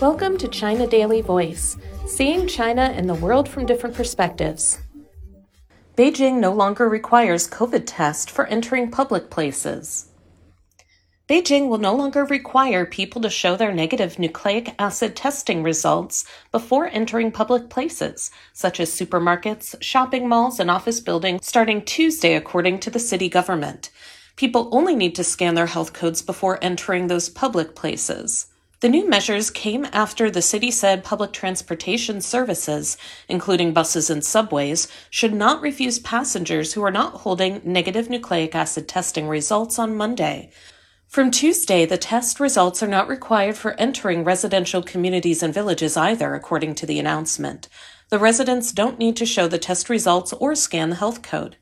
Welcome to China Daily Voice, seeing China and the world from different perspectives. Beijing no longer requires COVID test for entering public places. Beijing will no longer require people to show their negative nucleic acid testing results before entering public places, such as supermarkets, shopping malls, and office buildings, starting Tuesday, according to the city government. People only need to scan their health codes before entering those public places. The new measures came after the city said public transportation services, including buses and subways, should not refuse passengers who are not holding negative nucleic acid testing results on Monday. From Tuesday, the test results are not required for entering residential communities and villages either, according to the announcement. The residents don't need to show the test results or scan the health code.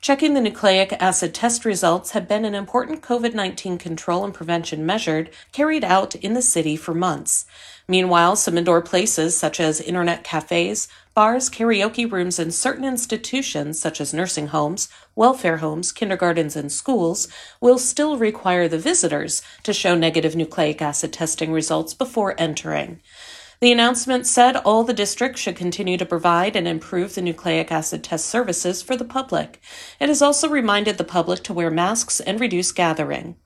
Checking the nucleic acid test results had been an important COVID 19 control and prevention measure carried out in the city for months. Meanwhile, some indoor places, such as internet cafes, bars, karaoke rooms, and certain institutions, such as nursing homes, welfare homes, kindergartens, and schools, will still require the visitors to show negative nucleic acid testing results before entering. The announcement said all the districts should continue to provide and improve the nucleic acid test services for the public. It has also reminded the public to wear masks and reduce gathering.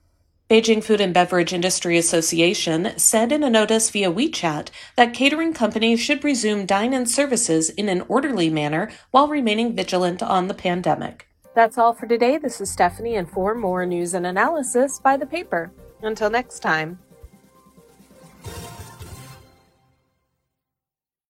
Beijing Food and Beverage Industry Association said in a notice via WeChat that catering companies should resume dine in services in an orderly manner while remaining vigilant on the pandemic. That's all for today. This is Stephanie, and for more news and analysis, buy the paper. Until next time.